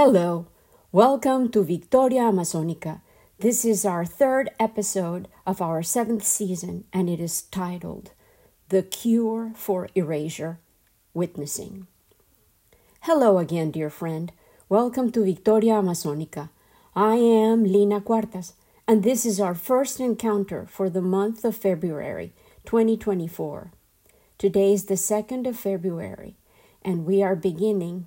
Hello, welcome to Victoria Amazonica. This is our third episode of our seventh season, and it is titled The Cure for Erasure Witnessing. Hello again, dear friend. Welcome to Victoria Amazonica. I am Lina Cuartas, and this is our first encounter for the month of February 2024. Today is the 2nd of February, and we are beginning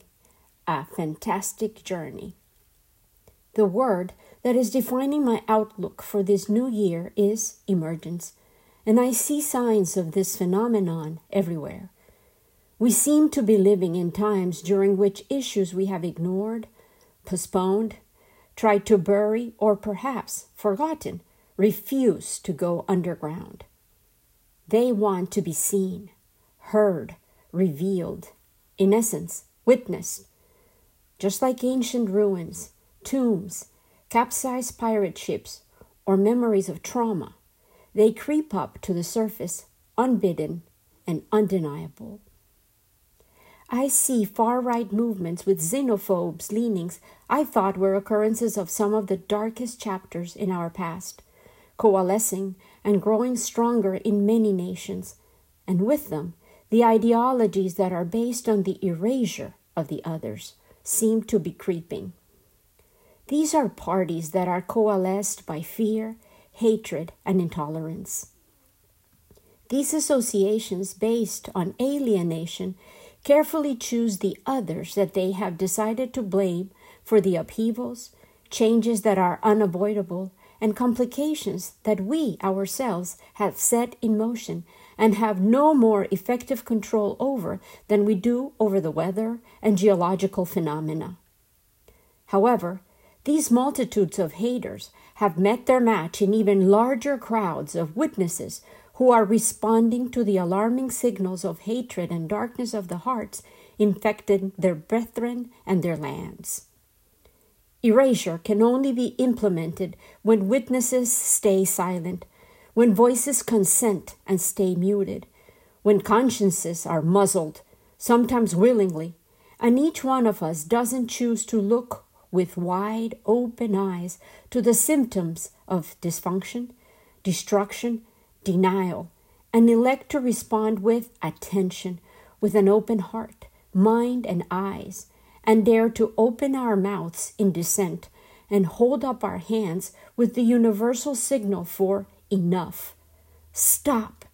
a fantastic journey. The word that is defining my outlook for this new year is emergence, and I see signs of this phenomenon everywhere. We seem to be living in times during which issues we have ignored, postponed, tried to bury, or perhaps forgotten refuse to go underground. They want to be seen, heard, revealed, in essence, witnessed, just like ancient ruins, tombs, capsized pirate ships, or memories of trauma, they creep up to the surface unbidden and undeniable. I see far right movements with xenophobes leanings. I thought were occurrences of some of the darkest chapters in our past, coalescing and growing stronger in many nations, and with them the ideologies that are based on the erasure of the others seem to be creeping. These are parties that are coalesced by fear, hatred, and intolerance. These associations, based on alienation, carefully choose the others that they have decided to blame for the upheavals, changes that are unavoidable, and complications that we ourselves have set in motion and have no more effective control over than we do over the weather and geological phenomena. However, these multitudes of haters have met their match in even larger crowds of witnesses who are responding to the alarming signals of hatred and darkness of the hearts infecting their brethren and their lands. Erasure can only be implemented when witnesses stay silent when voices consent and stay muted, when consciences are muzzled, sometimes willingly, and each one of us doesn't choose to look with wide open eyes to the symptoms of dysfunction, destruction, denial, and elect to respond with attention, with an open heart, mind, and eyes, and dare to open our mouths in dissent and hold up our hands with the universal signal for enough. Stop.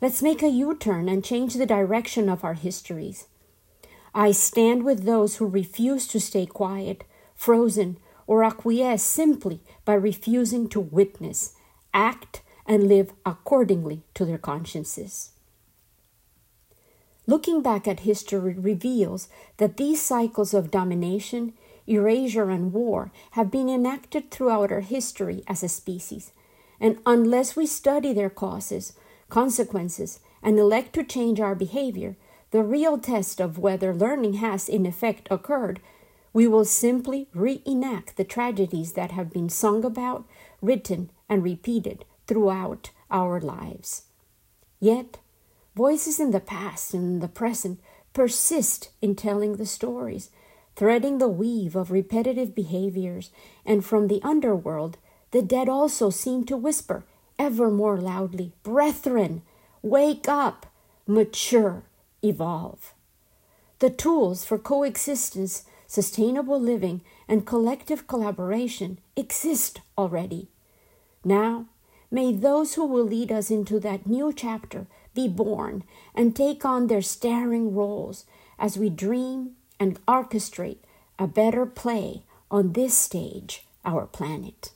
Let's make a U turn and change the direction of our histories. I stand with those who refuse to stay quiet, frozen, or acquiesce simply by refusing to witness, act, and live accordingly to their consciences. Looking back at history reveals that these cycles of domination, erasure, and war have been enacted throughout our history as a species, and unless we study their causes, consequences, and elect to change our behavior, the real test of whether learning has in effect occurred, we will simply reenact the tragedies that have been sung about, written, and repeated throughout our lives. Yet, voices in the past and the present persist in telling the stories, threading the weave of repetitive behaviors, and from the underworld the dead also seem to whisper ever more loudly, Brethren, wake up, mature, evolve. The tools for coexistence, sustainable living, and collective collaboration exist already. Now, may those who will lead us into that new chapter be born and take on their starring roles as we dream and orchestrate a better play on this stage, our planet.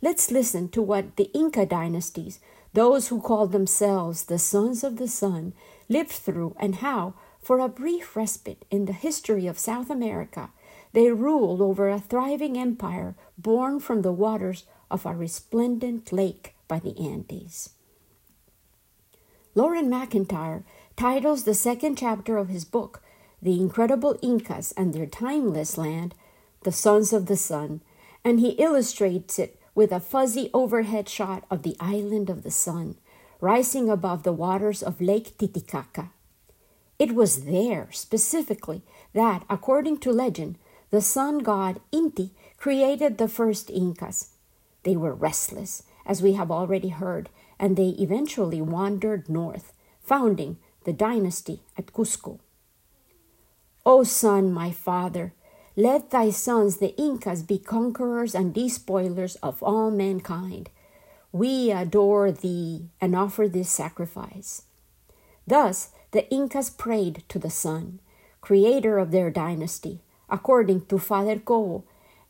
Let's listen to what the Inca dynasties, those who called themselves the sons of the sun, lived through and how, for a brief respite in the history of South America, they ruled over a thriving empire born from the waters of a resplendent lake by the Andes. Loren McIntyre titles the second chapter of his book, The Incredible Incas and Their Timeless Land, The Sons of the Sun, and he illustrates it with a fuzzy overhead shot of the island of the sun, rising above the waters of Lake Titicaca. It was there, specifically, that, according to legend, the sun god Inti created the first Incas. They were restless, as we have already heard, and they eventually wandered north, founding the dynasty at Cusco. O sun, my father, let thy sons, the Incas, be conquerors and despoilers of all mankind. We adore thee and offer this sacrifice. Thus, the Incas prayed to the sun, creator of their dynasty, according to Father Cobo,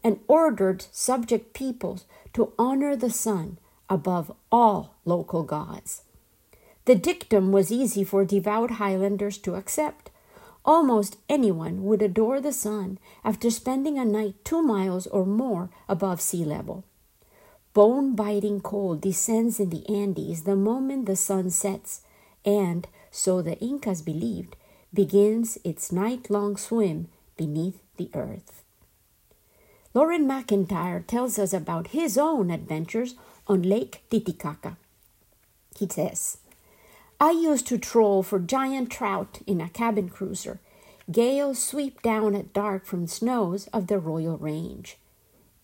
and ordered subject peoples to honor the sun above all local gods. The dictum was easy for devout Highlanders to accept. Almost anyone would adore the sun after spending a night two miles or more above sea level. Bone biting cold descends in the Andes the moment the sun sets, and, so the Incas believed, begins its night long swim beneath the earth. Loren McIntyre tells us about his own adventures on Lake Titicaca. He says, I used to troll for giant trout in a cabin cruiser. Gales sweep down at dark from the snows of the Royal Range.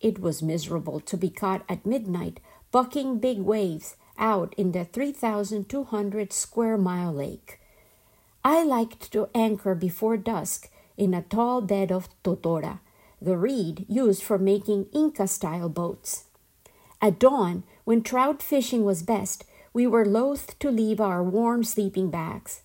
It was miserable to be caught at midnight bucking big waves out in the 3,200 square mile lake. I liked to anchor before dusk in a tall bed of totora, the reed used for making Inca style boats. At dawn, when trout fishing was best, we were loath to leave our warm sleeping bags.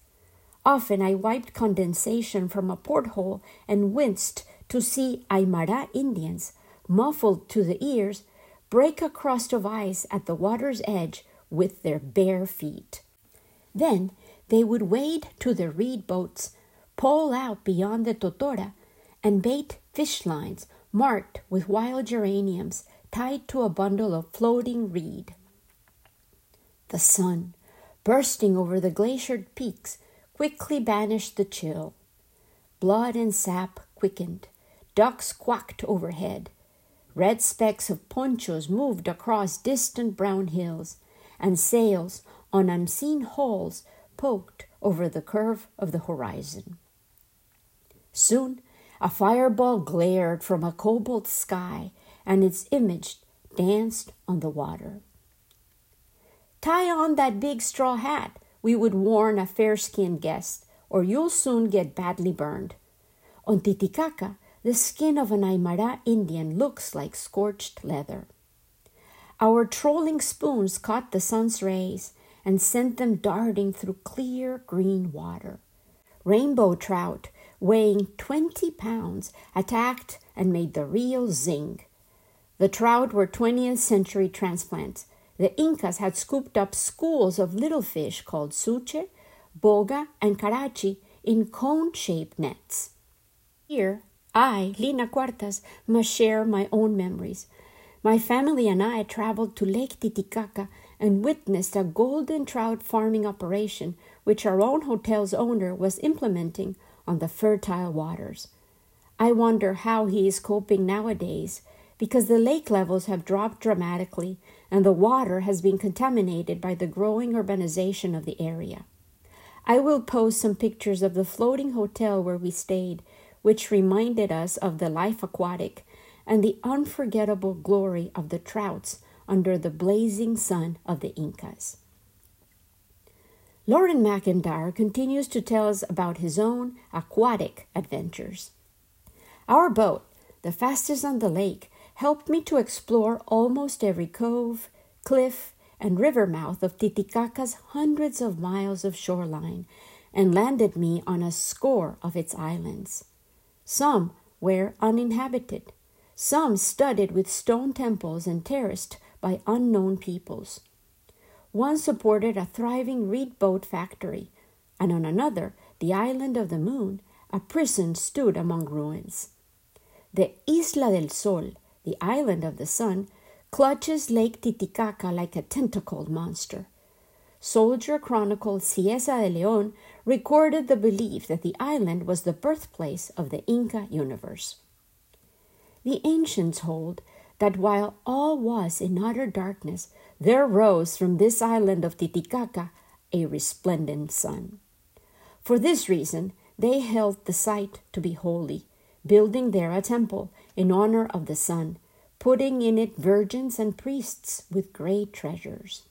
Often I wiped condensation from a porthole and winced to see Aymara Indians, muffled to the ears, break a crust of ice at the water's edge with their bare feet. Then they would wade to the reed boats, pole out beyond the totora, and bait fish lines marked with wild geraniums tied to a bundle of floating reed. The sun, bursting over the glaciered peaks, quickly banished the chill. Blood and sap quickened. Ducks quacked overhead. Red specks of ponchos moved across distant brown hills, and sails on unseen hulls poked over the curve of the horizon. Soon a fireball glared from a cobalt sky, and its image danced on the water. Tie on that big straw hat, we would warn a fair skinned guest, or you'll soon get badly burned. On Titicaca, the skin of an Aymara Indian looks like scorched leather. Our trolling spoons caught the sun's rays and sent them darting through clear green water. Rainbow trout, weighing 20 pounds, attacked and made the reel zing. The trout were 20th century transplants, the Incas had scooped up schools of little fish called suche, boga, and carachi in cone shaped nets. Here, I, Lina Cuartas, must share my own memories. My family and I traveled to Lake Titicaca and witnessed a golden trout farming operation which our own hotel's owner was implementing on the fertile waters. I wonder how he is coping nowadays because the lake levels have dropped dramatically and the water has been contaminated by the growing urbanization of the area. I will post some pictures of the floating hotel where we stayed, which reminded us of the life aquatic and the unforgettable glory of the trouts under the blazing sun of the Incas. Loren McIntyre continues to tell us about his own aquatic adventures. Our boat, the fastest on the lake, helped me to explore almost every cove, cliff, and river mouth of Titicaca's hundreds of miles of shoreline and landed me on a score of its islands. Some were uninhabited, some studded with stone temples and terraced by unknown peoples. One supported a thriving reed boat factory, and on another, the island of the moon, a prison stood among ruins. The Isla del Sol the island of the sun, clutches Lake Titicaca like a tentacled monster. Soldier Chronicle Cieza de Leon recorded the belief that the island was the birthplace of the Inca universe. The ancients hold that while all was in utter darkness, there rose from this island of Titicaca a resplendent sun. For this reason, they held the site to be holy, building there a temple in honor of the sun, putting in it virgins and priests with great treasures.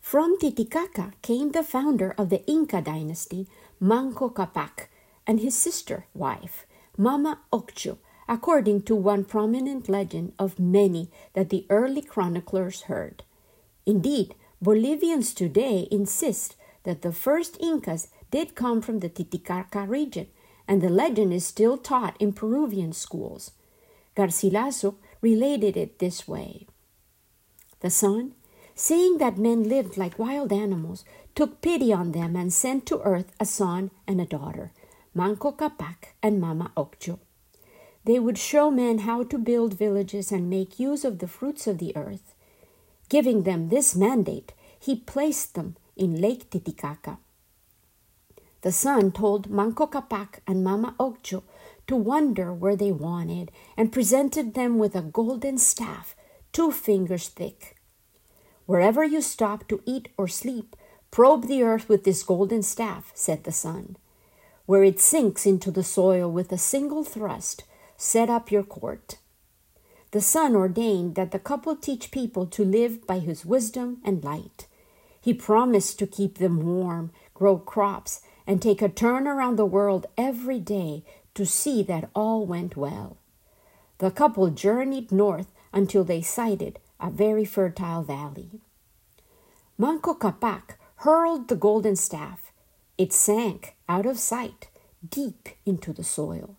From Titicaca came the founder of the Inca dynasty, Manco Capac, and his sister wife, Mama Ocllo, according to one prominent legend of many that the early chroniclers heard. Indeed, Bolivians today insist that the first Incas did come from the Titicaca region, and the legend is still taught in Peruvian schools. Garcilaso related it this way The sun, seeing that men lived like wild animals, took pity on them and sent to earth a son and a daughter, Manco Capac and Mama Ocllo. They would show men how to build villages and make use of the fruits of the earth. Giving them this mandate, he placed them in Lake Titicaca. The sun told Manco Capac and Mama Ocllo to wander where they wanted and presented them with a golden staff, two fingers thick. Wherever you stop to eat or sleep, probe the earth with this golden staff, said the sun. Where it sinks into the soil with a single thrust, set up your court. The sun ordained that the couple teach people to live by his wisdom and light. He promised to keep them warm, grow crops, and take a turn around the world every day to see that all went well. The couple journeyed north until they sighted a very fertile valley. Manco Capac hurled the golden staff. It sank out of sight, deep into the soil.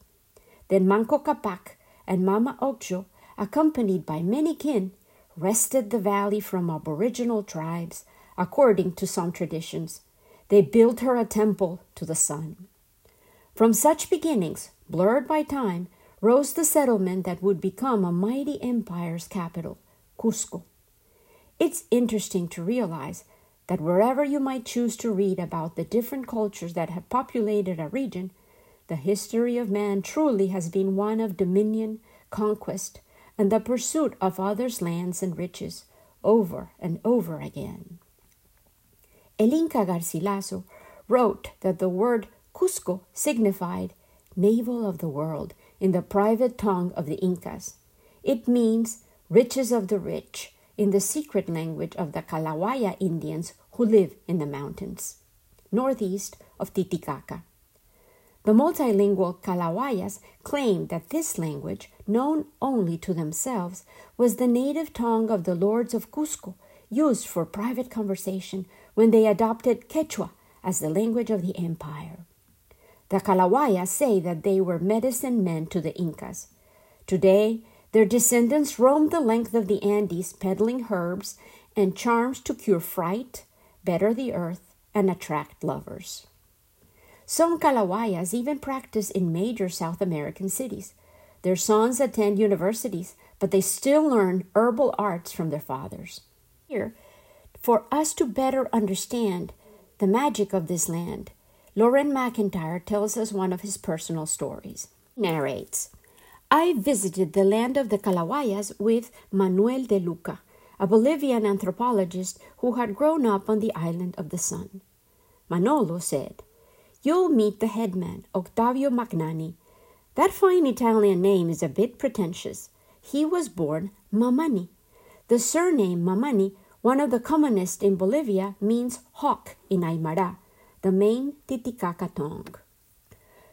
Then Manco Capac and Mama Ocllo, accompanied by many kin, wrested the valley from aboriginal tribes, according to some traditions. They built her a temple to the sun. From such beginnings, blurred by time, rose the settlement that would become a mighty empire's capital, Cusco. It's interesting to realize that wherever you might choose to read about the different cultures that have populated a region, the history of man truly has been one of dominion, conquest, and the pursuit of others' lands and riches over and over again. El Inca Garcilaso wrote that the word Cusco signified navel of the world in the private tongue of the Incas. It means riches of the rich in the secret language of the Kalawaya Indians who live in the mountains, northeast of Titicaca. The multilingual Kalawayas claimed that this language, known only to themselves, was the native tongue of the lords of Cusco, used for private conversation when they adopted Quechua as the language of the empire. The Kalawayas say that they were medicine men to the Incas. Today, their descendants roam the length of the Andes peddling herbs and charms to cure fright, better the earth, and attract lovers. Some Kalawayas even practice in major South American cities. Their sons attend universities, but they still learn herbal arts from their fathers. Here, for us to better understand the magic of this land, Loren McIntyre tells us one of his personal stories. He narrates I visited the land of the Kalawayas with Manuel de Luca, a Bolivian anthropologist who had grown up on the island of the sun. Manolo said, You'll meet the headman, Octavio Magnani. That fine Italian name is a bit pretentious. He was born Mamani. The surname Mamani, one of the commonest in Bolivia, means hawk in Aymara, the main Titicaca tongue.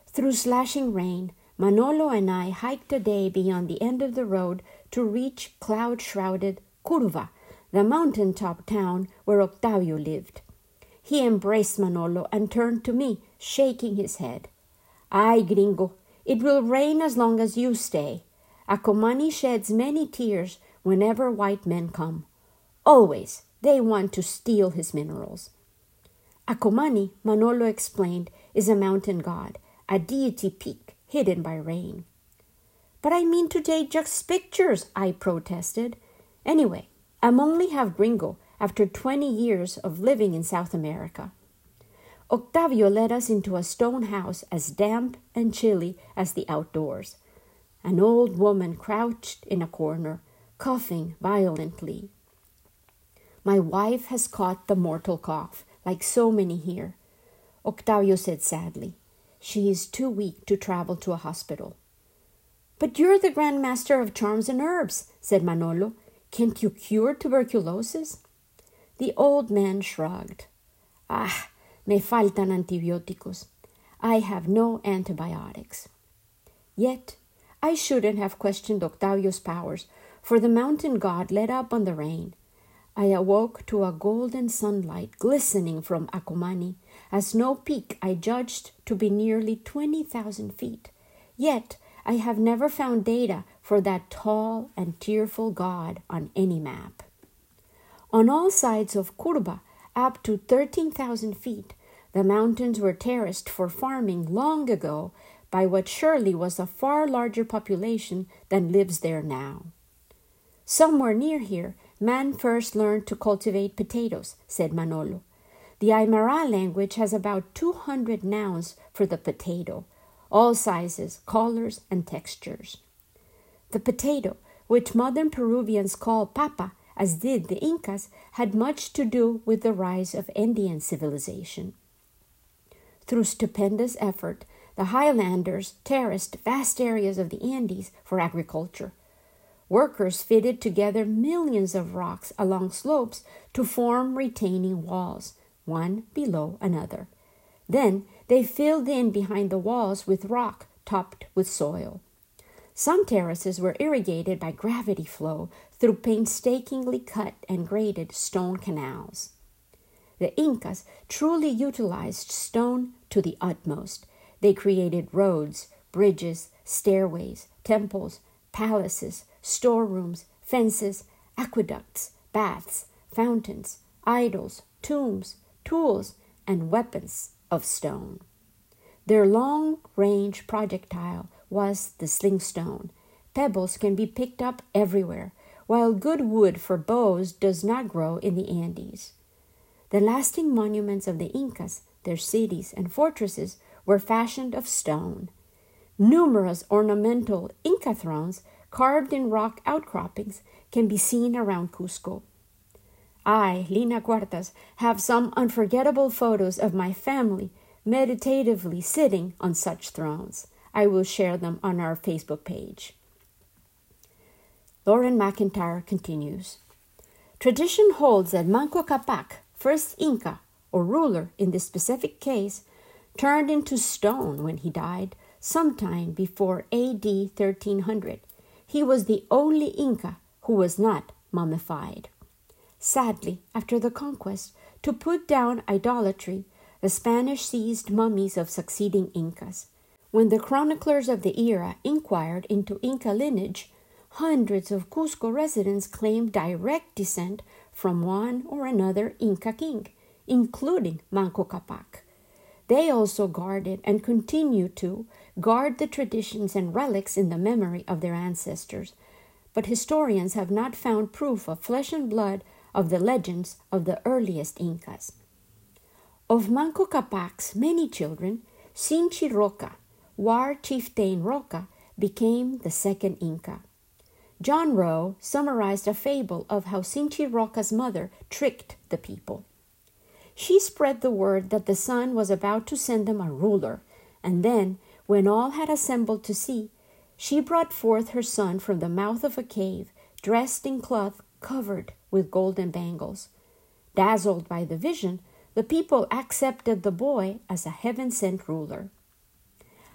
Through slashing rain, Manolo and I hiked a day beyond the end of the road to reach cloud shrouded Curva, the mountain top town where Octavio lived. He embraced Manolo and turned to me, shaking his head. Ay, gringo, it will rain as long as you stay. Acomani sheds many tears whenever white men come. Always they want to steal his minerals. Acomani, Manolo explained, is a mountain god, a deity peak hidden by rain. But I mean to take just pictures, I protested. Anyway, I'm only half gringo after 20 years of living in South America. Octavio led us into a stone house as damp and chilly as the outdoors. An old woman crouched in a corner, coughing violently. My wife has caught the mortal cough, like so many here. Octavio said sadly. She is too weak to travel to a hospital. But you're the Grand Master of Charms and Herbs, said Manolo. Can't you cure tuberculosis? The old man shrugged. Ah, me faltan antibióticos. I have no antibiotics. Yet, I shouldn't have questioned Octavio's powers, for the mountain god let up on the rain. I awoke to a golden sunlight glistening from Acumani, a snow peak I judged to be nearly 20,000 feet. Yet, I have never found data for that tall and tearful god on any map. On all sides of Curva, up to 13,000 feet, the mountains were terraced for farming long ago by what surely was a far larger population than lives there now. Somewhere near here, man first learned to cultivate potatoes, said Manolo. The Aymara language has about 200 nouns for the potato, all sizes, colors, and textures. The potato, which modern Peruvians call papa, as did the Incas, had much to do with the rise of Indian civilization. Through stupendous effort, the highlanders terraced vast areas of the Andes for agriculture. Workers fitted together millions of rocks along slopes to form retaining walls, one below another. Then they filled in behind the walls with rock topped with soil. Some terraces were irrigated by gravity flow through painstakingly cut and graded stone canals. The Incas truly utilized stone to the utmost. They created roads, bridges, stairways, temples, palaces, storerooms, fences, aqueducts, baths, fountains, idols, tombs, tools, and weapons of stone. Their long range projectile was the slingstone. Pebbles can be picked up everywhere, while good wood for bows does not grow in the Andes. The lasting monuments of the Incas, their cities and fortresses, were fashioned of stone. Numerous ornamental Inca thrones carved in rock outcroppings can be seen around Cusco. I, Lina Cuartas, have some unforgettable photos of my family meditatively sitting on such thrones. I will share them on our Facebook page. Loren McIntyre continues Tradition holds that Manco Capac, first Inca or ruler in this specific case, turned into stone when he died sometime before AD 1300. He was the only Inca who was not mummified. Sadly, after the conquest, to put down idolatry, the Spanish seized mummies of succeeding Incas. When the chroniclers of the era inquired into Inca lineage, hundreds of Cusco residents claimed direct descent from one or another Inca king, including Manco Capac. They also guarded and continue to guard the traditions and relics in the memory of their ancestors, but historians have not found proof of flesh and blood of the legends of the earliest Incas. Of Manco Capac's many children, Sinchi Roca, war chieftain Roca, became the second Inca. John Rowe summarized a fable of how Sinchi Roca's mother tricked the people. She spread the word that the sun was about to send them a ruler, and then, when all had assembled to see, she brought forth her son from the mouth of a cave, dressed in cloth covered with golden bangles. Dazzled by the vision, the people accepted the boy as a heaven sent ruler.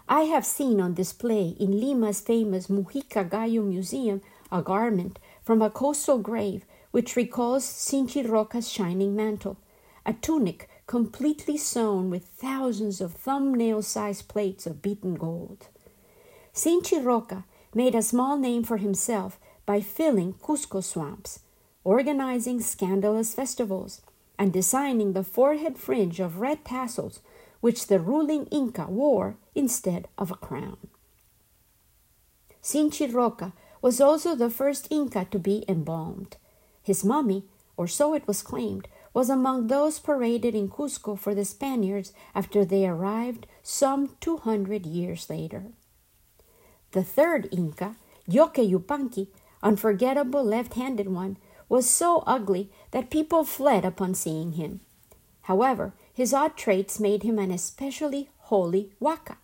I have seen on display in Lima's famous Mujica Gallo Museum a garment from a coastal grave which recalls Sinchi Roca's shining mantle, a tunic completely sewn with thousands of thumbnail sized plates of beaten gold. Sinchi Roca made a small name for himself by filling Cusco swamps, organizing scandalous festivals, and designing the forehead fringe of red tassels which the ruling Inca wore instead of a crown. Sinchi Roca was also the first Inca to be embalmed. His mummy, or so it was claimed, was among those paraded in Cusco for the Spaniards after they arrived some 200 years later. The third Inca, Lloque Yupanqui, unforgettable left handed one, was so ugly that people fled upon seeing him. However, his odd traits made him an especially holy waka.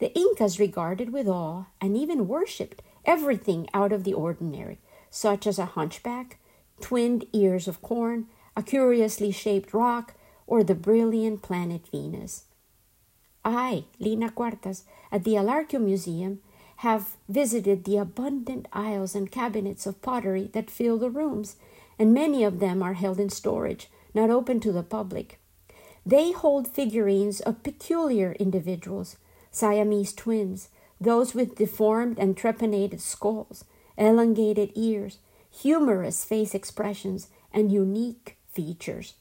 The Incas regarded with awe and even worshipped everything out of the ordinary, such as a hunchback, twinned ears of corn, a curiously shaped rock, or the brilliant planet Venus. I, Lina Cuartas, at the Alarceo Museum, have visited the abundant aisles and cabinets of pottery that fill the rooms, and many of them are held in storage, not open to the public. They hold figurines of peculiar individuals, Siamese twins, those with deformed and trepanated skulls, elongated ears, humorous face expressions, and unique features.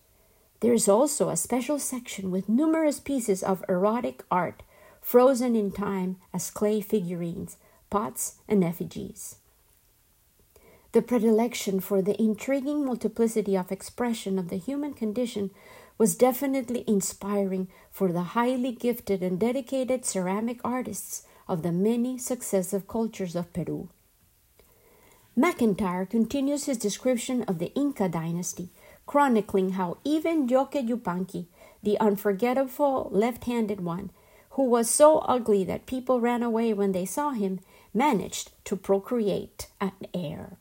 There is also a special section with numerous pieces of erotic art frozen in time as clay figurines, pots, and effigies. The predilection for the intriguing multiplicity of expression of the human condition was definitely inspiring for the highly gifted and dedicated ceramic artists of the many successive cultures of Peru. McIntyre continues his description of the Inca dynasty, chronicling how even Lloque Yupanqui, the unforgettable left handed one, who was so ugly that people ran away when they saw him, managed to procreate an heir.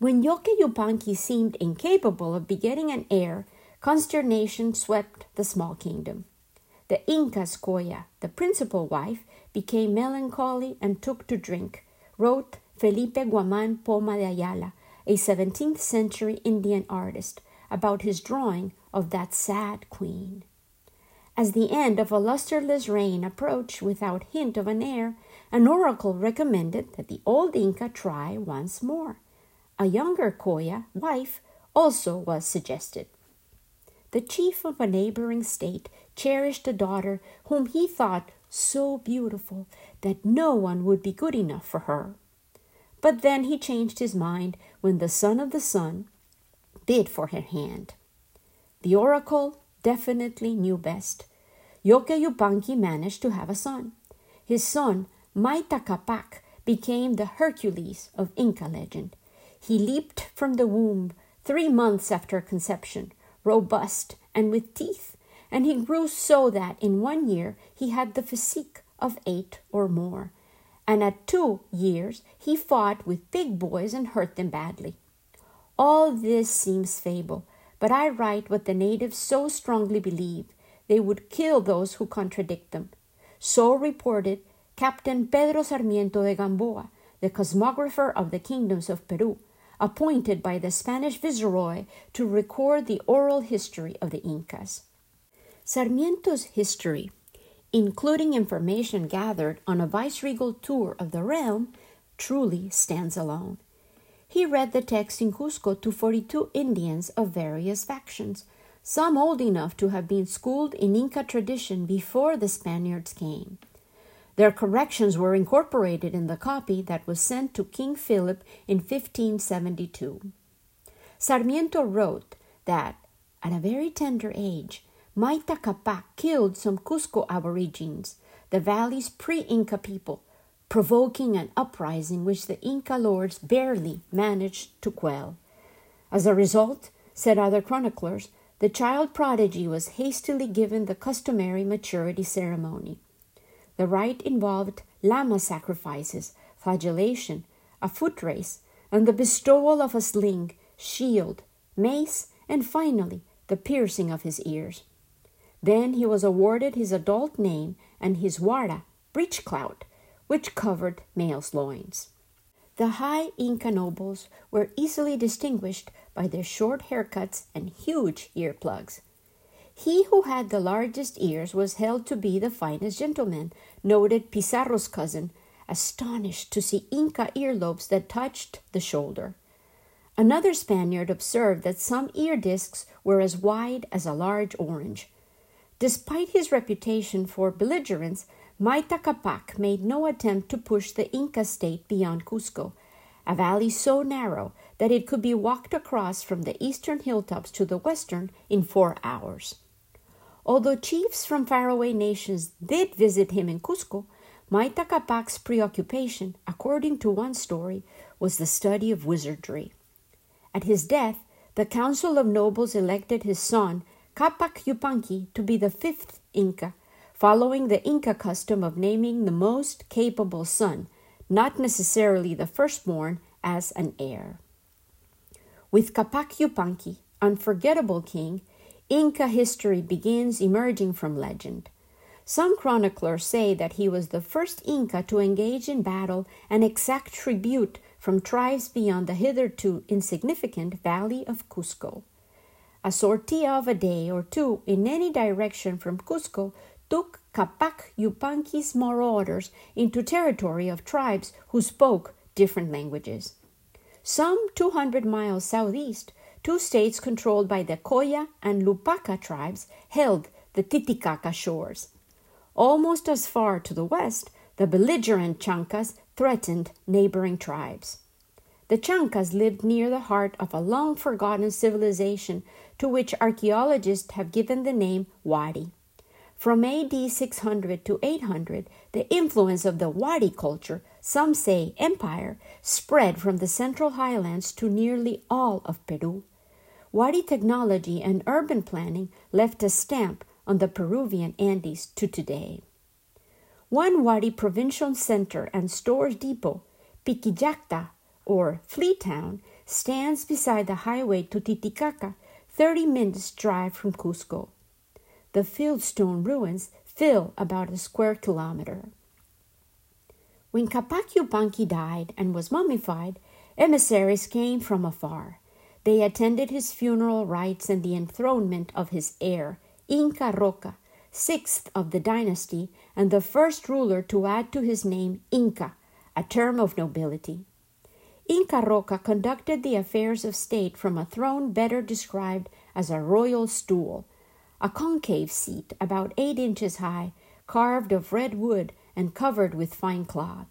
When Lloque Yupanqui seemed incapable of begetting an heir, consternation swept the small kingdom. The Inca's Coya, the principal wife, became melancholy and took to drink, wrote Felipe Guaman Poma de Ayala, a 17th century Indian artist, about his drawing of that sad queen. As the end of a lusterless reign approached without hint of an heir, an oracle recommended that the old Inca try once more. A younger Coya, wife, also was suggested. The chief of a neighboring state cherished a daughter whom he thought so beautiful that no one would be good enough for her. But then he changed his mind when the son of the sun bid for her hand. The oracle definitely knew best. Lloque Yupanqui managed to have a son. His son, Mayta Capac, became the Hercules of Inca legend. He leaped from the womb three months after conception, robust and with teeth, and he grew so that in one year he had the physique of eight or more. And at two years he fought with big boys and hurt them badly. All this seems fable, but I write what the natives so strongly believe they would kill those who contradict them. So reported Captain Pedro Sarmiento de Gamboa, the cosmographer of the kingdoms of Peru, appointed by the Spanish viceroy to record the oral history of the Incas. Sarmiento's history, including information gathered on a viceregal tour of the realm, truly stands alone. He read the text in Cusco to 42 Indians of various factions, some old enough to have been schooled in Inca tradition before the Spaniards came. Their corrections were incorporated in the copy that was sent to King Philip in 1572. Sarmiento wrote that, at a very tender age, Mayta Capac killed some Cusco aborigines, the valley's pre Inca people, provoking an uprising which the Inca lords barely managed to quell. As a result, said other chroniclers, the child prodigy was hastily given the customary maturity ceremony. The rite involved llama sacrifices, flagellation, a foot race, and the bestowal of a sling, shield, mace, and finally the piercing of his ears. Then he was awarded his adult name and his wara, breech clout, which covered male's loins. The high Inca nobles were easily distinguished by their short haircuts and huge earplugs. He who had the largest ears was held to be the finest gentleman, noted Pizarro's cousin, astonished to see Inca earlobes that touched the shoulder. Another Spaniard observed that some ear discs were as wide as a large orange. Despite his reputation for belligerence, Mayta Capac made no attempt to push the Inca state beyond Cusco, a valley so narrow that it could be walked across from the eastern hilltops to the western in four hours. Although chiefs from faraway nations did visit him in Cusco, Mayta Capac's preoccupation, according to one story, was the study of wizardry. At his death, the Council of Nobles elected his son, Capac Yupanqui, to be the fifth Inca following the Inca custom of naming the most capable son, not necessarily the firstborn, as an heir. With Capac Yupanqui, unforgettable king, Inca history begins emerging from legend. Some chroniclers say that he was the first Inca to engage in battle and exact tribute from tribes beyond the hitherto insignificant valley of Cusco. A sortie of a day or two in any direction from Cusco took Capac Yupanqui's marauders into territory of tribes who spoke different languages. Some 200 miles southeast, two states controlled by the Colla and Lupaca tribes held the Titicaca shores. Almost as far to the west, the belligerent Chancas threatened neighboring tribes. The Chancas lived near the heart of a long forgotten civilization to which archaeologists have given the name Wari. From AD 600 to 800, the influence of the Wari culture, some say empire, spread from the central highlands to nearly all of Peru. Wari technology and urban planning left a stamp on the Peruvian Andes to today. One Wari provincial center and stores depot, Piquillacta, or Flea Town, stands beside the highway to Titicaca, 30 minutes' drive from Cusco. The fieldstone ruins fill about a square kilometer. When Capac Yupanqui died and was mummified, emissaries came from afar. They attended his funeral rites and the enthronement of his heir, Inca Roca, sixth of the dynasty and the first ruler to add to his name Inca, a term of nobility. Inca Roca conducted the affairs of state from a throne better described as a royal stool, a concave seat about eight inches high, carved of red wood and covered with fine cloth.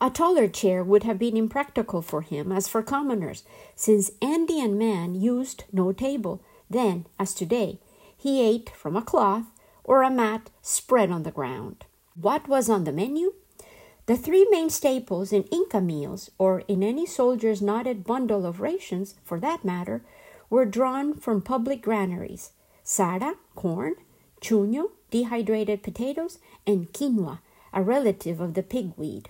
A taller chair would have been impractical for him as for commoners, since Andean man used no table. Then, as today, he ate from a cloth or a mat spread on the ground. What was on the menu? The three main staples in Inca meals, or in any soldier's knotted bundle of rations for that matter, were drawn from public granaries sara, corn, chuño, dehydrated potatoes, and quinoa, a relative of the pigweed.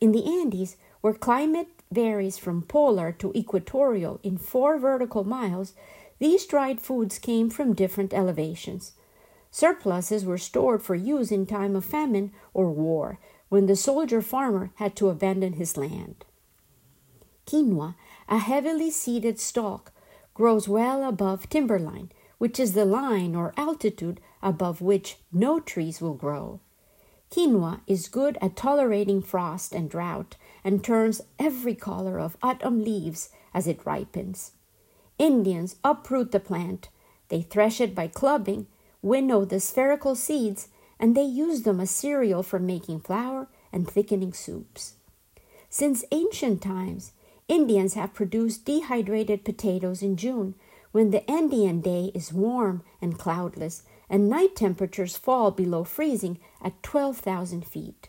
In the Andes, where climate varies from polar to equatorial in four vertical miles, these dried foods came from different elevations. Surpluses were stored for use in time of famine or war, when the soldier farmer had to abandon his land. Quinoa, a heavily seeded stalk, grows well above timberline, which is the line or altitude above which no trees will grow. Quinoa is good at tolerating frost and drought and turns every color of autumn leaves as it ripens. Indians uproot the plant, they thresh it by clubbing, winnow the spherical seeds, and they use them as cereal for making flour and thickening soups. Since ancient times, Indians have produced dehydrated potatoes in June when the Andean day is warm and cloudless and night temperatures fall below freezing at 12,000 feet.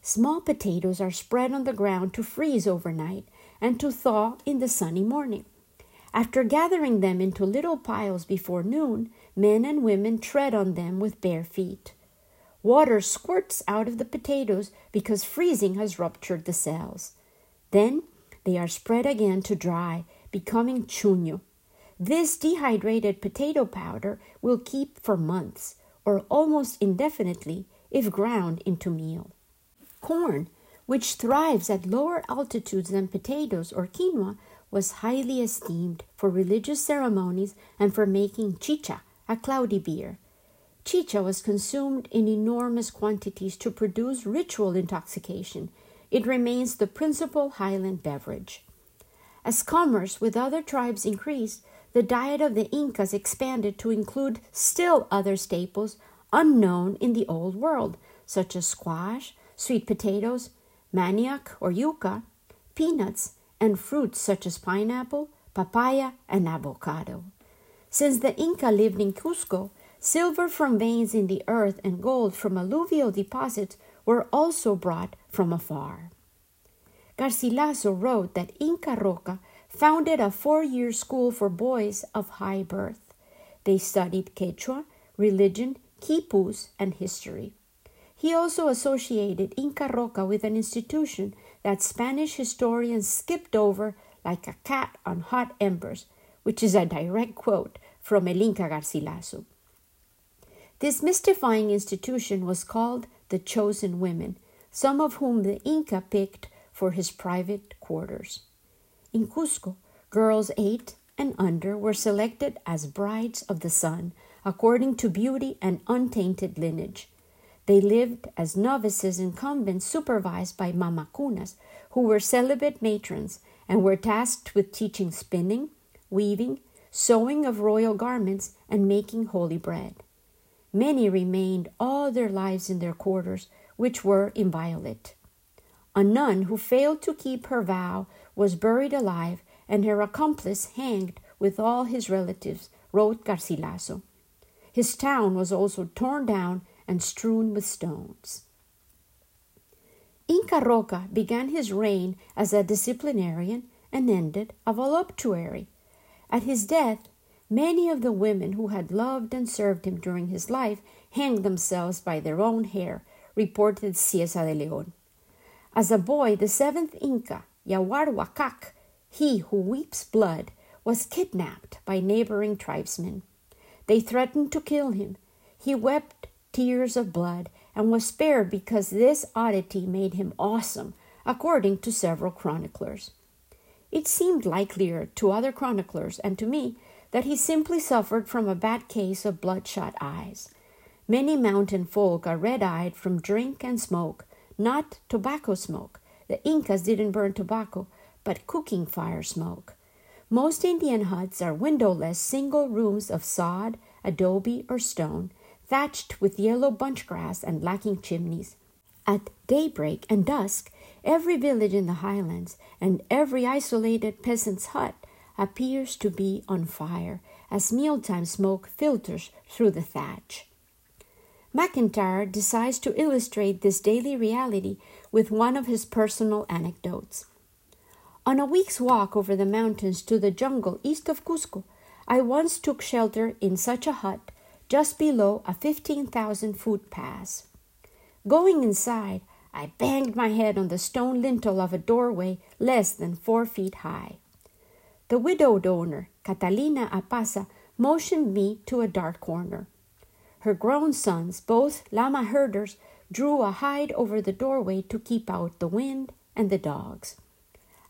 Small potatoes are spread on the ground to freeze overnight and to thaw in the sunny morning. After gathering them into little piles before noon, men and women tread on them with bare feet. Water squirts out of the potatoes because freezing has ruptured the cells. Then they are spread again to dry, becoming chuño. This dehydrated potato powder will keep for months or almost indefinitely if ground into meal. Corn, which thrives at lower altitudes than potatoes or quinoa, was highly esteemed for religious ceremonies and for making chicha, a cloudy beer. Chicha was consumed in enormous quantities to produce ritual intoxication. It remains the principal highland beverage. As commerce with other tribes increased, the diet of the Incas expanded to include still other staples unknown in the Old World, such as squash, sweet potatoes, manioc or yuca, peanuts, and fruits such as pineapple, papaya, and avocado. Since the Inca lived in Cusco, silver from veins in the earth and gold from alluvial deposits were also brought from afar. Garcilaso wrote that Inca Roca founded a four year school for boys of high birth. They studied Quechua, religion, quipus, and history. He also associated Inca Roca with an institution that Spanish historians skipped over like a cat on hot embers, which is a direct quote from El Inca Garcilaso. This mystifying institution was called the Chosen Women, some of whom the Inca picked for his private quarters. In Cusco, girls eight and under were selected as brides of the sun according to beauty and untainted lineage. They lived as novices in convents supervised by mamacunas, who were celibate matrons and were tasked with teaching spinning, weaving, sewing of royal garments, and making holy bread. Many remained all their lives in their quarters, which were inviolate. A nun who failed to keep her vow was buried alive, and her accomplice hanged with all his relatives, wrote Garcilaso. His town was also torn down and strewn with stones. Inca Roca began his reign as a disciplinarian and ended a voluptuary. At his death, many of the women who had loved and served him during his life hanged themselves by their own hair, reported Cieza de Leon. As a boy, the seventh Inca, Yahuarhuacac, he who weeps blood, was kidnapped by neighboring tribesmen. They threatened to kill him. He wept tears of blood and was spared because this oddity made him awesome, according to several chroniclers. It seemed likelier to other chroniclers and to me that he simply suffered from a bad case of bloodshot eyes. Many mountain folk are red eyed from drink and smoke, not tobacco smoke. The Incas didn't burn tobacco, but cooking fire smoke. Most Indian huts are windowless single rooms of sod, adobe, or stone, thatched with yellow bunch grass and lacking chimneys. At daybreak and dusk, every village in the highlands and every isolated peasant's hut appears to be on fire as mealtime smoke filters through the thatch. McIntyre decides to illustrate this daily reality with one of his personal anecdotes. On a week's walk over the mountains to the jungle east of Cusco, I once took shelter in such a hut just below a 15,000 foot pass. Going inside, I banged my head on the stone lintel of a doorway less than four feet high. The widowed owner, Catalina Apasa, motioned me to a dark corner. Her grown sons, both llama herders, drew a hide over the doorway to keep out the wind and the dogs.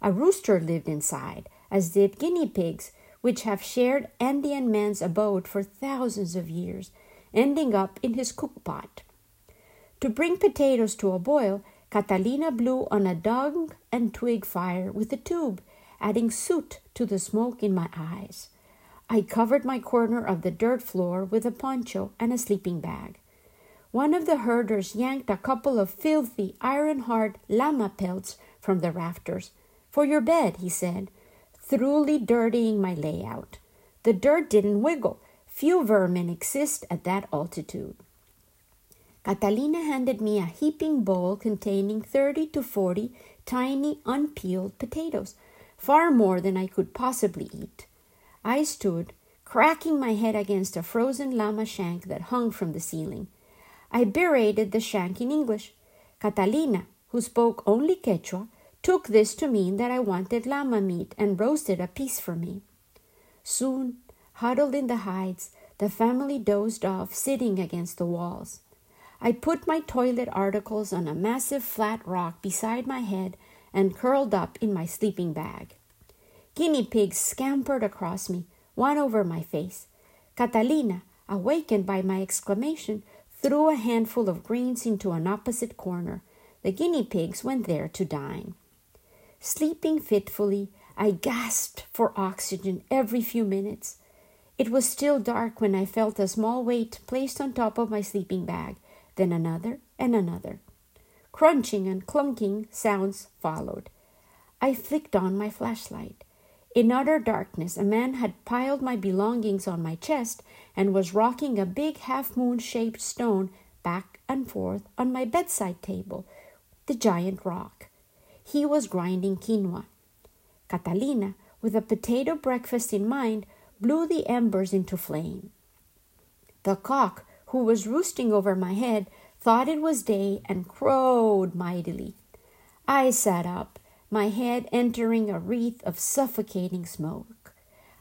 A rooster lived inside, as did guinea pigs, which have shared Andean man's abode for thousands of years, ending up in his cookpot. To bring potatoes to a boil, Catalina blew on a dung and twig fire with a tube, adding soot to the smoke in my eyes. I covered my corner of the dirt floor with a poncho and a sleeping bag. One of the herders yanked a couple of filthy, iron hard llama pelts from the rafters for your bed, he said, thoroughly dirtying my layout. The dirt didn't wiggle. Few vermin exist at that altitude. Catalina handed me a heaping bowl containing 30 to 40 tiny unpeeled potatoes, far more than I could possibly eat. I stood, cracking my head against a frozen llama shank that hung from the ceiling. I berated the shank in English. Catalina, who spoke only Quechua, took this to mean that I wanted llama meat and roasted a piece for me. Soon, huddled in the hides, the family dozed off, sitting against the walls. I put my toilet articles on a massive flat rock beside my head and curled up in my sleeping bag. Guinea pigs scampered across me, one over my face. Catalina, awakened by my exclamation, threw a handful of greens into an opposite corner. The guinea pigs went there to dine. Sleeping fitfully, I gasped for oxygen every few minutes. It was still dark when I felt a small weight placed on top of my sleeping bag, then another and another. Crunching and clunking sounds followed. I flicked on my flashlight. In utter darkness, a man had piled my belongings on my chest and was rocking a big half moon shaped stone back and forth on my bedside table, the giant rock. He was grinding quinoa. Catalina, with a potato breakfast in mind, blew the embers into flame. The cock, who was roosting over my head, thought it was day and crowed mightily. I sat up, my head entering a wreath of suffocating smoke.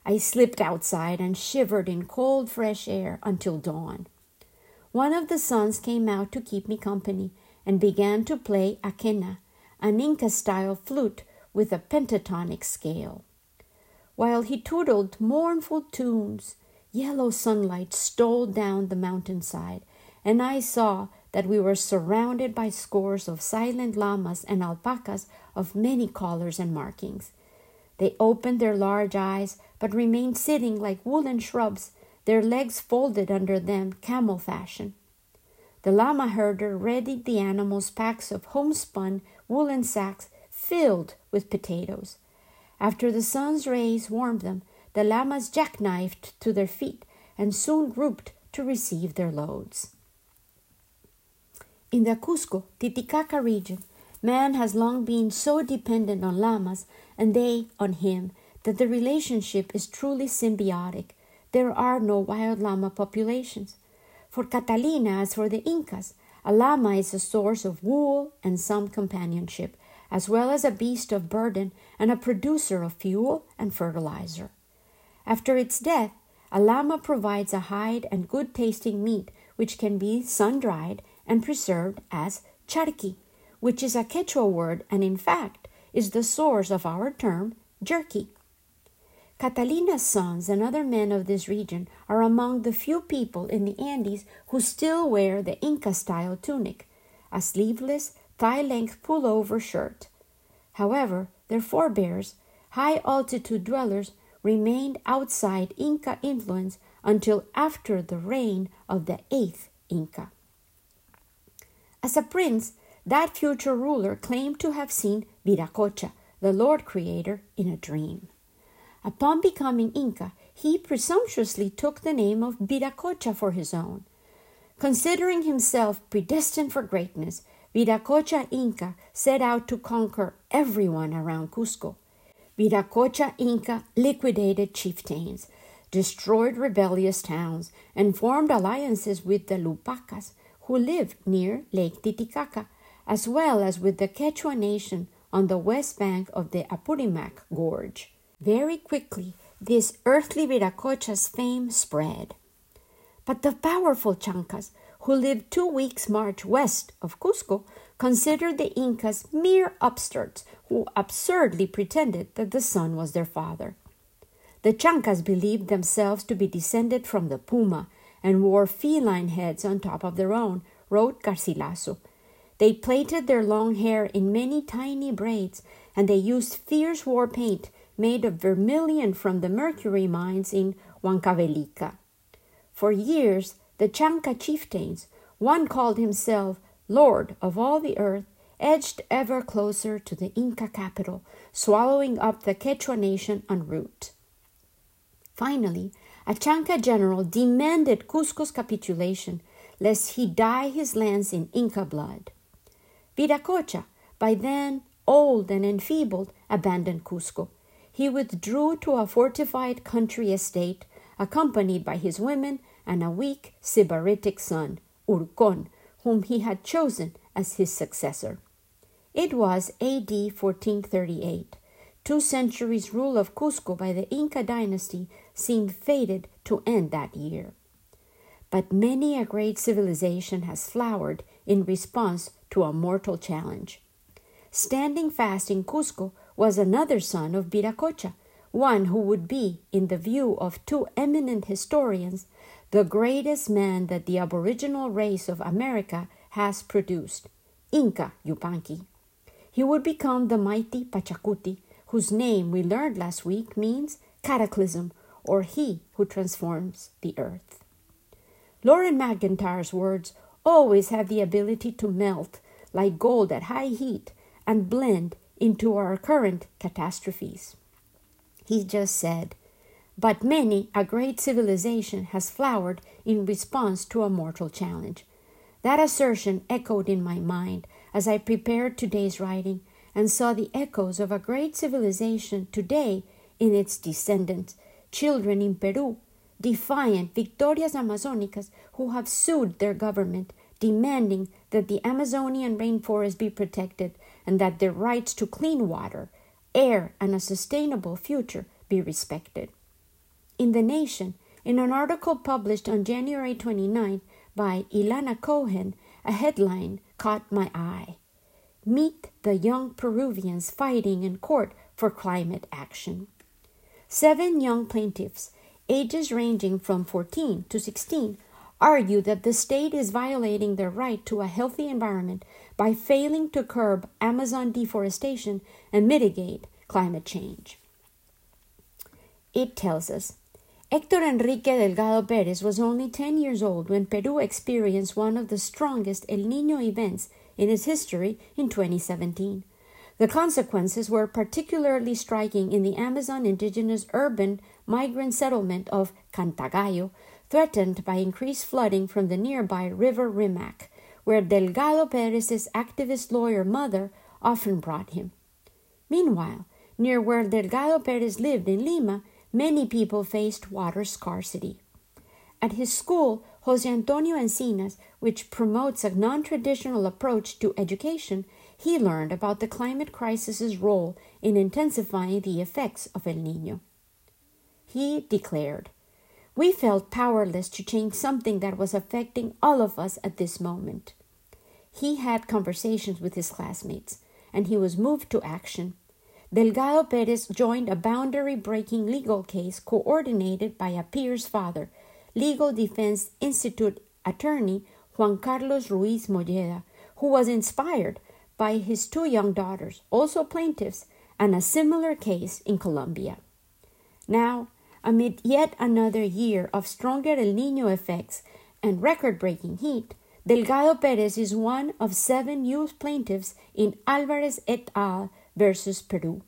I slipped outside and shivered in cold, fresh air until dawn. One of the sons came out to keep me company and began to play a quena, an Inca style flute with a pentatonic scale. While he tootled mournful tunes, yellow sunlight stole down the mountainside, and I saw that we were surrounded by scores of silent llamas and alpacas of many colors and markings. They opened their large eyes, but remained sitting like woolen shrubs, their legs folded under them camel fashion. The llama herder readied the animals packs of homespun woolen sacks filled with potatoes. After the sun's rays warmed them, the llamas jackknifed to their feet and soon grouped to receive their loads. In the Cusco, Titicaca region, man has long been so dependent on llamas and they on him that the relationship is truly symbiotic. There are no wild llama populations. For Catalina, as for the Incas, a llama is a source of wool and some companionship, as well as a beast of burden and a producer of fuel and fertilizer. After its death, a llama provides a hide and good tasting meat which can be sun dried and preserved as charqui, which is a Quechua word and in fact is the source of our term jerky. Catalina's sons and other men of this region are among the few people in the Andes who still wear the Inca style tunic, a sleeveless, thigh length pullover shirt. However, their forebears, high altitude dwellers, remained outside Inca influence until after the reign of the eighth Inca. As a prince, that future ruler claimed to have seen Viracocha, the Lord Creator, in a dream. Upon becoming Inca, he presumptuously took the name of Viracocha for his own. Considering himself predestined for greatness, Viracocha Inca set out to conquer everyone around Cusco. Viracocha Inca liquidated chieftains, destroyed rebellious towns, and formed alliances with the Lupacas, who lived near Lake Titicaca, as well as with the Quechua nation on the west bank of the Apurimac Gorge. Very quickly, this earthly Viracocha's fame spread. But the powerful Chancas, who lived two weeks' march west of Cusco, considered the Incas mere upstarts who absurdly pretended that the sun was their father. The Chancas believed themselves to be descended from the puma and wore feline heads on top of their own, wrote Garcilaso. They plaited their long hair in many tiny braids, and they used fierce war paint made of vermilion from the mercury mines in Huancavelica. For years, the Chanca chieftains, one called himself Lord of all the earth, edged ever closer to the Inca capital, swallowing up the Quechua nation en route. Finally, a Chanca general demanded Cusco's capitulation, lest he dye his lands in Inca blood. Viracocha, by then old and enfeebled, abandoned Cusco, he withdrew to a fortified country estate, accompanied by his women and a weak Sybaritic son, Urcon, whom he had chosen as his successor. It was AD 1438. Two centuries' rule of Cusco by the Inca dynasty seemed fated to end that year. But many a great civilization has flowered in response to a mortal challenge. Standing fast in Cusco was another son of Viracocha, one who would be, in the view of two eminent historians, the greatest man that the aboriginal race of America has produced, Inca Yupanqui. He would become the mighty Pachacuti, whose name we learned last week means cataclysm or he who transforms the earth. Loren McIntyre's words always have the ability to melt like gold at high heat and blend into our current catastrophes. He just said, but many a great civilization has flowered in response to a mortal challenge. That assertion echoed in my mind as I prepared today's writing and saw the echoes of a great civilization today in its descendants, children in Peru, defiant Victorias Amazonicas who have sued their government, demanding that the Amazonian rainforest be protected and that their rights to clean water, air, and a sustainable future be respected. In The Nation, in an article published on January 29 by Ilana Cohen, a headline caught my eye. Meet the young Peruvians fighting in court for climate action. Seven young plaintiffs, ages ranging from 14 to 16, argue that the state is violating their right to a healthy environment by failing to curb Amazon deforestation and mitigate climate change. It tells us Hector Enrique Delgado Perez was only 10 years old when Peru experienced one of the strongest El Nino events in its history in 2017. The consequences were particularly striking in the Amazon indigenous urban migrant settlement of Cantagallo, threatened by increased flooding from the nearby River Rimac, where Delgado Perez's activist lawyer mother often brought him. Meanwhile, near where Delgado Perez lived in Lima, many people faced water scarcity. At his school, Jose Antonio Encinas, which promotes a non traditional approach to education, he learned about the climate crisis's role in intensifying the effects of El Nino. He declared, We felt powerless to change something that was affecting all of us at this moment. He had conversations with his classmates, and he was moved to action Delgado Perez joined a boundary breaking legal case coordinated by a peer's father, Legal Defense Institute attorney Juan Carlos Ruiz Molleda, who was inspired by his two young daughters, also plaintiffs, and a similar case in Colombia. Now, amid yet another year of stronger El Nino effects and record breaking heat, Delgado Perez is one of seven youth plaintiffs in Alvarez et al versus Peru.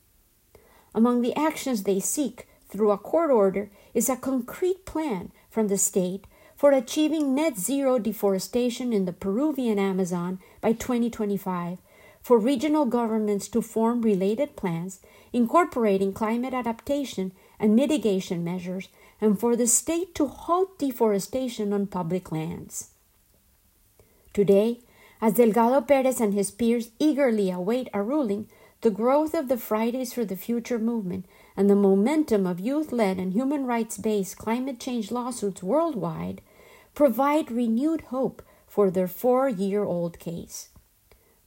Among the actions they seek through a court order is a concrete plan from the state for achieving net zero deforestation in the Peruvian Amazon by 2025, for regional governments to form related plans incorporating climate adaptation and mitigation measures, and for the state to halt deforestation on public lands. Today, as Delgado Perez and his peers eagerly await a ruling, the growth of the Fridays for the Future movement and the momentum of youth led and human rights based climate change lawsuits worldwide provide renewed hope for their four year old case.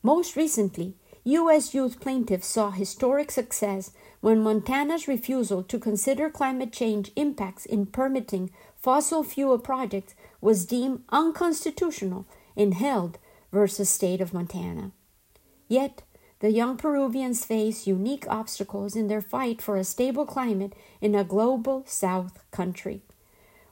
Most recently, U.S. youth plaintiffs saw historic success when Montana's refusal to consider climate change impacts in permitting fossil fuel projects was deemed unconstitutional in Held versus State of Montana. Yet, the young Peruvians face unique obstacles in their fight for a stable climate in a global South country.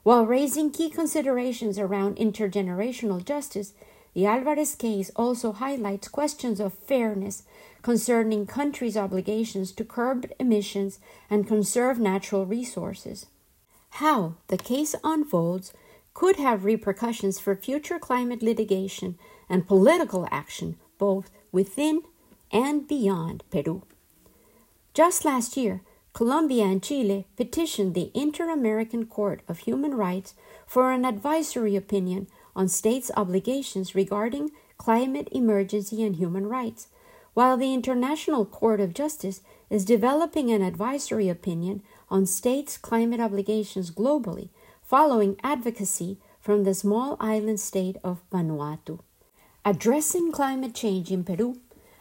While raising key considerations around intergenerational justice, the Alvarez case also highlights questions of fairness concerning countries' obligations to curb emissions and conserve natural resources. How the case unfolds could have repercussions for future climate litigation and political action both within and beyond Peru. Just last year, Colombia and Chile petitioned the Inter American Court of Human Rights for an advisory opinion on states' obligations regarding climate emergency and human rights, while the International Court of Justice is developing an advisory opinion on states' climate obligations globally, following advocacy from the small island state of Vanuatu. Addressing climate change in Peru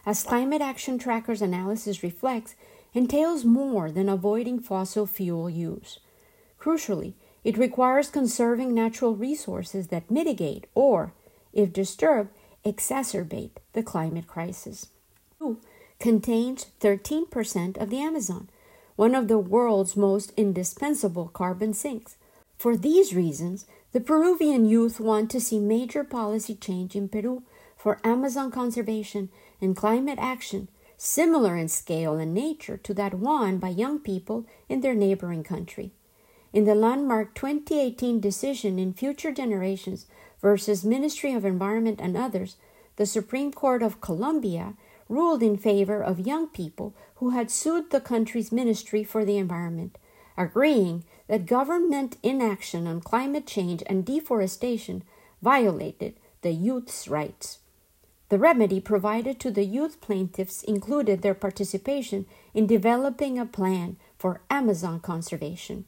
as Climate Action Tracker's analysis reflects, entails more than avoiding fossil fuel use. Crucially, it requires conserving natural resources that mitigate or, if disturbed, exacerbate the climate crisis. Peru contains 13% of the Amazon, one of the world's most indispensable carbon sinks. For these reasons, the Peruvian youth want to see major policy change in Peru for Amazon conservation and climate action similar in scale and nature to that won by young people in their neighboring country. In the landmark 2018 decision in Future Generations versus Ministry of Environment and others, the Supreme Court of Colombia ruled in favor of young people who had sued the country's Ministry for the Environment, agreeing that government inaction on climate change and deforestation violated the youth's rights. The remedy provided to the youth plaintiffs included their participation in developing a plan for Amazon conservation.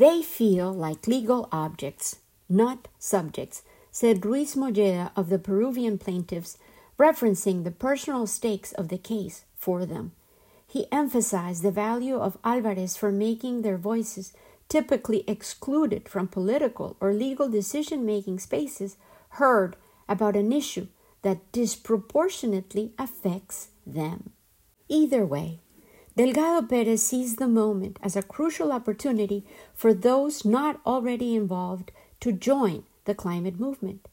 They feel like legal objects, not subjects, said Ruiz Molleda of the Peruvian plaintiffs, referencing the personal stakes of the case for them. He emphasized the value of Alvarez for making their voices, typically excluded from political or legal decision making spaces, heard about an issue that disproportionately affects them. Either way, Delgado Perez sees the moment as a crucial opportunity for those not already involved to join the climate movement.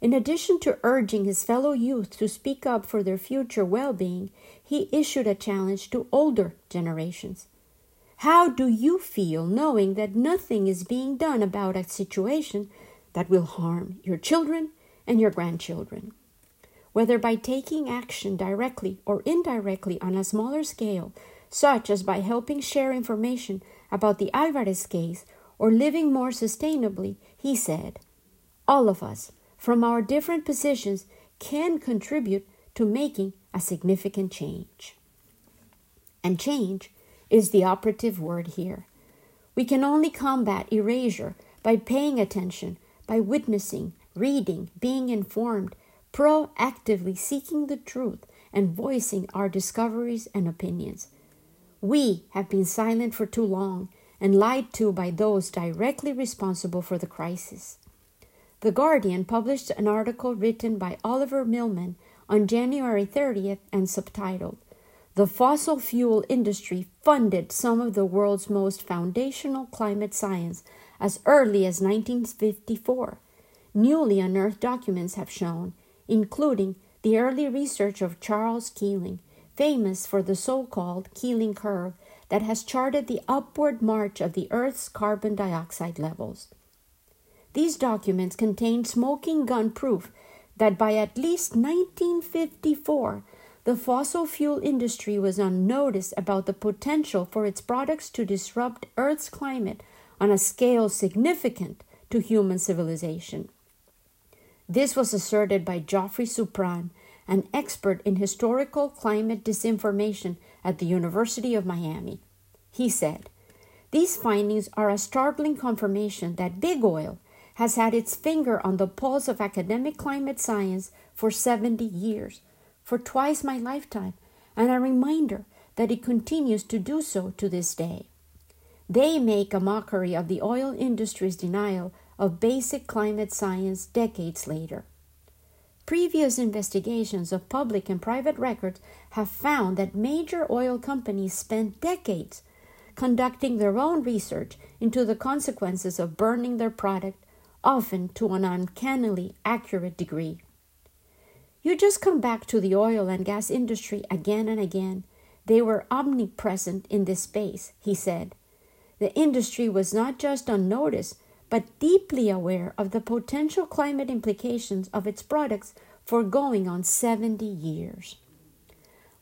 In addition to urging his fellow youth to speak up for their future well being, he issued a challenge to older generations. How do you feel knowing that nothing is being done about a situation that will harm your children and your grandchildren? Whether by taking action directly or indirectly on a smaller scale, such as by helping share information about the Alvarez case or living more sustainably, he said, all of us, from our different positions, can contribute to making a significant change. And change is the operative word here. We can only combat erasure by paying attention, by witnessing, reading, being informed, proactively seeking the truth, and voicing our discoveries and opinions. We have been silent for too long and lied to by those directly responsible for the crisis. The Guardian published an article written by Oliver Milman on January 30th and subtitled The Fossil Fuel Industry Funded Some of the World's Most Foundational Climate Science as Early as 1954. Newly unearthed documents have shown, including the early research of Charles Keeling, famous for the so called Keeling curve that has charted the upward march of the Earth's carbon dioxide levels. These documents contain smoking gun proof that by at least 1954, the fossil fuel industry was on notice about the potential for its products to disrupt Earth's climate on a scale significant to human civilization. This was asserted by Geoffrey Supran, an expert in historical climate disinformation at the University of Miami. He said, These findings are a startling confirmation that big oil has had its finger on the pulse of academic climate science for 70 years, for twice my lifetime, and a reminder that it continues to do so to this day. They make a mockery of the oil industry's denial of basic climate science decades later. Previous investigations of public and private records have found that major oil companies spent decades conducting their own research into the consequences of burning their product often to an uncannily accurate degree. You just come back to the oil and gas industry again and again. They were omnipresent in this space, he said. The industry was not just on notice, but deeply aware of the potential climate implications of its products for going on 70 years.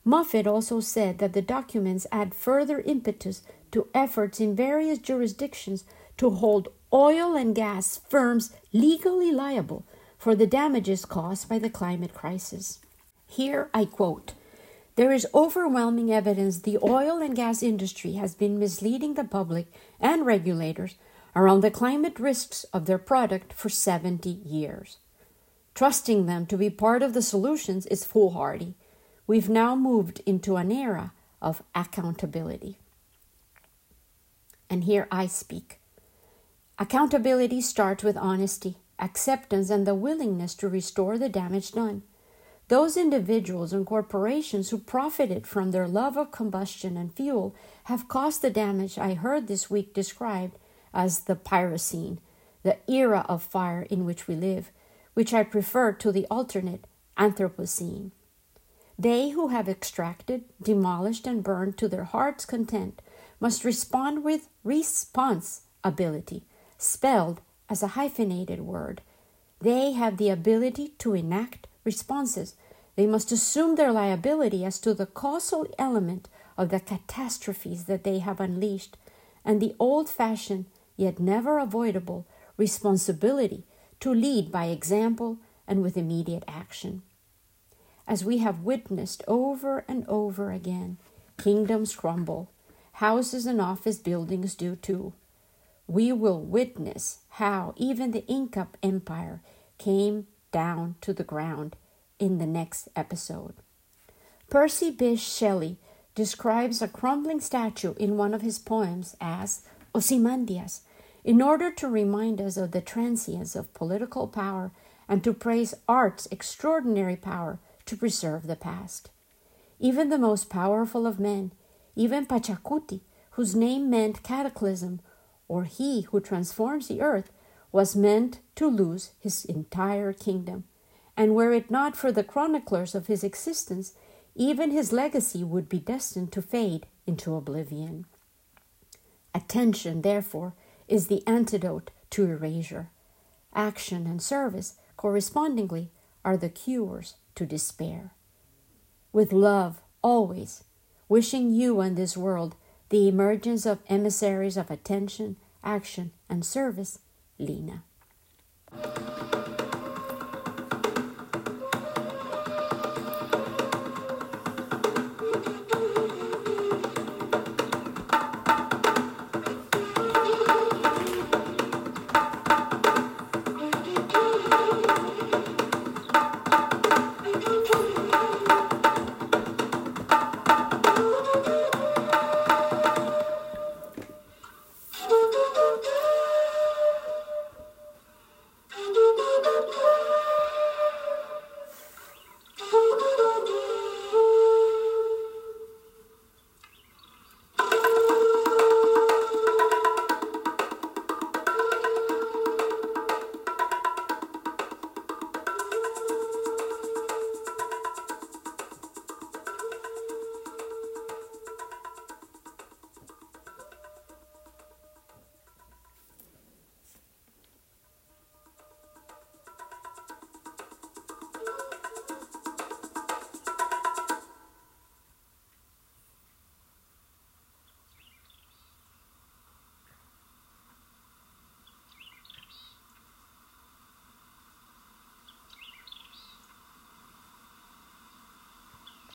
Moffitt also said that the documents add further impetus to efforts in various jurisdictions to hold oil and gas firms legally liable for the damages caused by the climate crisis. Here I quote There is overwhelming evidence the oil and gas industry has been misleading the public and regulators around the climate risks of their product for 70 years. Trusting them to be part of the solutions is foolhardy. We've now moved into an era of accountability. And here I speak. Accountability starts with honesty, acceptance, and the willingness to restore the damage done. Those individuals and corporations who profited from their love of combustion and fuel have caused the damage I heard this week described as the Pyrocene, the era of fire in which we live, which I prefer to the alternate Anthropocene. They who have extracted, demolished, and burned to their heart's content must respond with responsibility spelled as a hyphenated word. They have the ability to enact responses. They must assume their liability as to the causal element of the catastrophes that they have unleashed, and the old fashioned, yet never avoidable, responsibility to lead by example and with immediate action. As we have witnessed over and over again, kingdoms crumble, houses and office buildings do too. We will witness how even the Inca Empire came down to the ground in the next episode. Percy Bysshe Shelley describes a crumbling statue in one of his poems as Ozymandias, in order to remind us of the transience of political power and to praise art's extraordinary power to preserve the past. Even the most powerful of men, even Pachacuti, whose name meant cataclysm, or he who transforms the earth, was meant to lose his entire kingdom. And were it not for the chroniclers of his existence, even his legacy would be destined to fade into oblivion. Attention, therefore, is the antidote to erasure. Action and service, correspondingly, are the cures to despair. With love, always, wishing you and this world the emergence of emissaries of attention, action, and service, Lena.